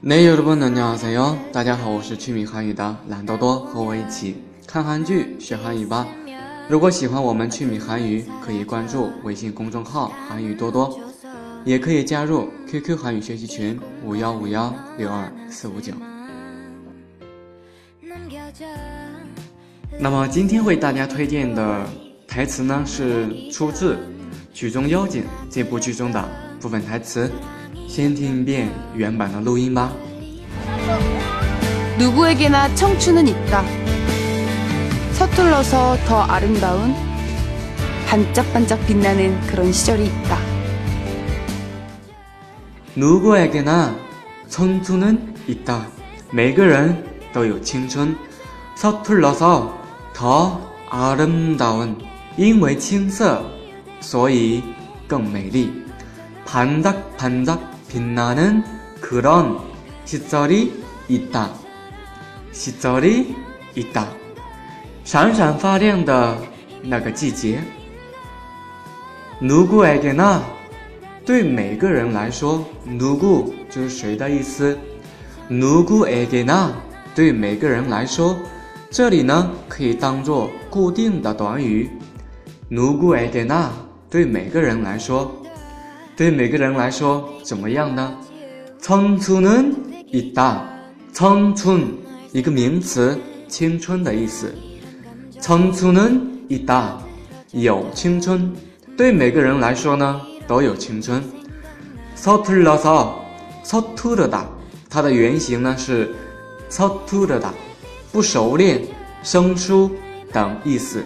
内有的朋友们好，大家好，我是趣米韩语的懒多多，和我一起看韩剧学韩语吧。如果喜欢我们趣米韩语，可以关注微信公众号韩语多多，也可以加入 QQ 韩语学习群五幺五幺六二四五九。那么今天为大家推荐的台词呢，是出自《曲中妖精》这部剧中的部分台词。先听一遍原版的录音吧。누구에게나청춘은있다서툴러서더아름다운반짝반짝빛나는그런시절이있다누구에게나청춘은있다每个人都有青春。서툴러서더아름다운因为青涩，所以更美丽。반짝반짝 빛나는 그런 시절이 있다. 시절이 있다. 闪闪发亮的那个季节. 누구에게나 对每个人来说 누구 就是谁的意思 누구에게나 对每个人来说这里呢可以当做固定的短语 누구에게나 对每个人来说 对每个人来说怎么样呢？青春一大，青春一个名词，青春的意思。青春一大，有青春。对每个人来说呢，都有青春。서툴러서서툴르 다， 它的原型呢是서툴르 다， 不熟练、生疏等意思，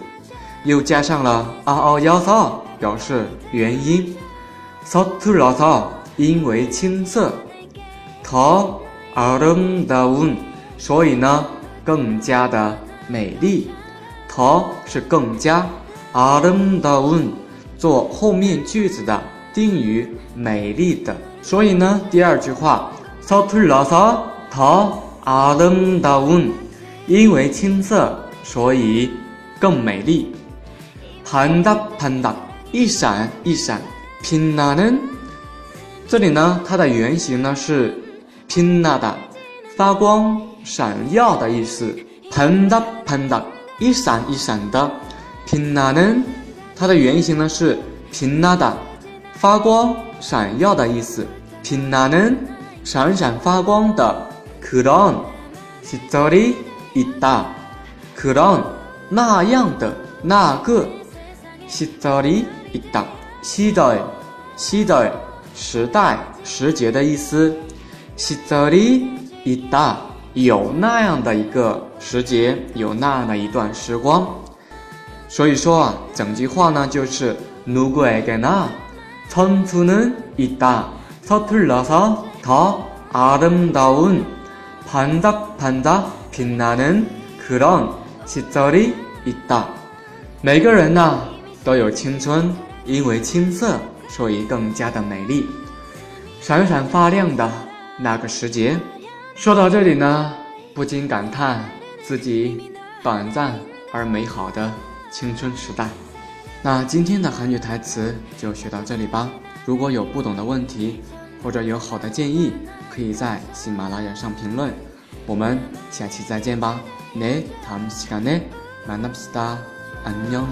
又加上了嗷嗷여 서， 表示原因。 서툴러서因为青涩，더아름다 운， 所以呢更加的美丽。더是更加，아름다 운， 做后面句子的定语，美丽的。所以呢第二句话，서툴러서더아름다 운， 因为青涩，所以更美丽。반짝반 짝， 一闪一闪。 拼나는这里呢，它的原型呢是拼나다发光、闪耀的意思。반짝반 짝， 一闪一闪的。拼나는它的原型呢是拼나다发光、闪耀的意思。拼나는闪闪发光的。그런시절이있다그런那样的那个시절이있다 시절 시절时代时节的意思。시절이있다有那样的一个时节，有那样的一段时光。所以说啊，整句话呢就是누구에게나청춘은있다서툴러서더아름다운반짝반짝빛나는그런시절이있다每个人呢都有青春。 因为青涩，所以更加的美丽，闪闪发亮的那个时节。说到这里呢，不禁感叹自己短暂而美好的青春时代。那今天的韩语台词就学到这里吧。如果有不懂的问题，或者有好的建议，可以在喜马拉雅上评论。我们下期再见吧。네다음시간에만납시다안녕